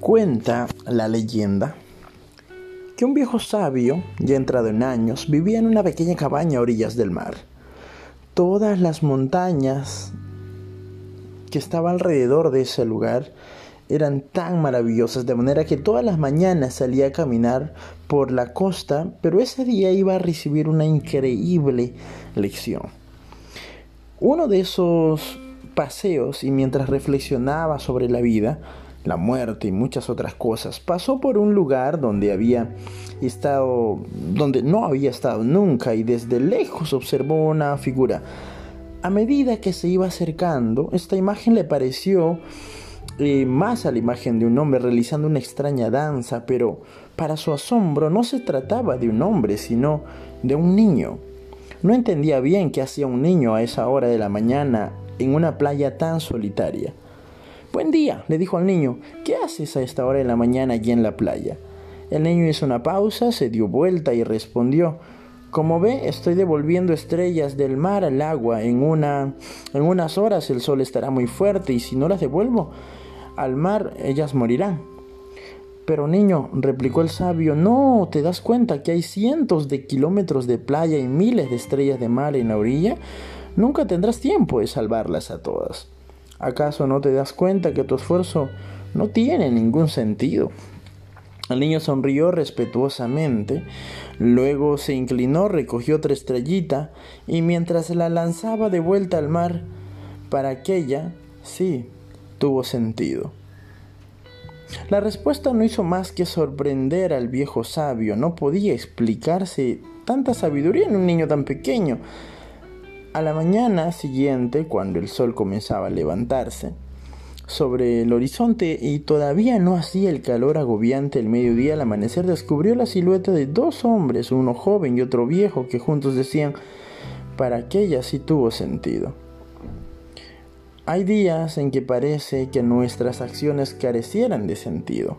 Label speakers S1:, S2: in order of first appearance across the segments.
S1: Cuenta la leyenda que un viejo sabio, ya entrado en años, vivía en una pequeña cabaña a orillas del mar. Todas las montañas que estaban alrededor de ese lugar eran tan maravillosas, de manera que todas las mañanas salía a caminar por la costa, pero ese día iba a recibir una increíble lección. Uno de esos paseos y mientras reflexionaba sobre la vida, la muerte y muchas otras cosas, pasó por un lugar donde había estado, donde no había estado nunca y desde lejos observó una figura. A medida que se iba acercando, esta imagen le pareció eh, más a la imagen de un hombre realizando una extraña danza, pero para su asombro no se trataba de un hombre, sino de un niño. No entendía bien qué hacía un niño a esa hora de la mañana en una playa tan solitaria. Buen día, le dijo al niño. ¿Qué haces a esta hora de la mañana allí en la playa? El niño hizo una pausa, se dio vuelta y respondió. Como ve, estoy devolviendo estrellas del mar al agua. En, una, en unas horas el sol estará muy fuerte y si no las devuelvo al mar, ellas morirán. Pero niño, replicó el sabio, no, ¿te das cuenta que hay cientos de kilómetros de playa y miles de estrellas de mar en la orilla? Nunca tendrás tiempo de salvarlas a todas. ¿Acaso no te das cuenta que tu esfuerzo no tiene ningún sentido? El niño sonrió respetuosamente, luego se inclinó, recogió otra estrellita y mientras la lanzaba de vuelta al mar, para aquella, sí, tuvo sentido. La respuesta no hizo más que sorprender al viejo sabio, no podía explicarse tanta sabiduría en un niño tan pequeño. A la mañana siguiente, cuando el sol comenzaba a levantarse, sobre el horizonte y todavía no hacía el calor agobiante el mediodía, al amanecer descubrió la silueta de dos hombres, uno joven y otro viejo, que juntos decían, para aquella sí tuvo sentido. Hay días en que parece que nuestras acciones carecieran de sentido.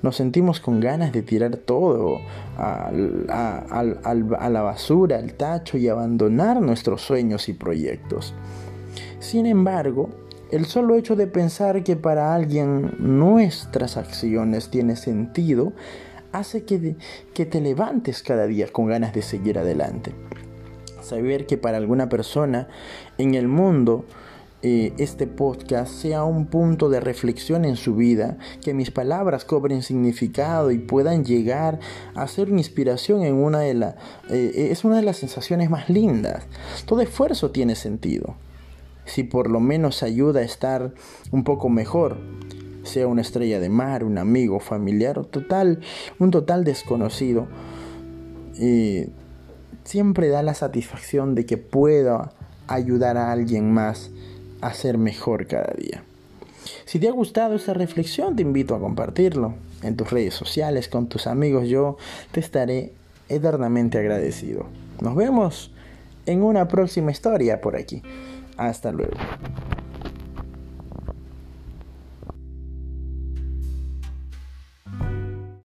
S1: Nos sentimos con ganas de tirar todo a, la basura, al tacho y abandonar nuestros sueños y proyectos. Sin embargo, el solo hecho de pensar que para alguien nuestras acciones tienen sentido hace que, que te levantes cada día con ganas de seguir adelante. Saber que para alguna persona en el mundo eh, este podcast sea un punto de reflexión en su vida, que mis palabras cobren significado y puedan llegar a ser una inspiración en una de las... Eh, es una de las sensaciones más lindas. Todo esfuerzo tiene sentido. Si por lo menos ayuda a estar un poco mejor, sea una estrella de mar, un amigo, familiar total, un total desconocido, eh, siempre da la satisfacción de que pueda ayudar a alguien más a ser mejor cada día. Si te ha gustado esta reflexión, te invito a compartirlo en tus redes sociales con tus amigos. Yo te estaré eternamente agradecido. Nos vemos en una próxima historia por aquí. Hasta luego.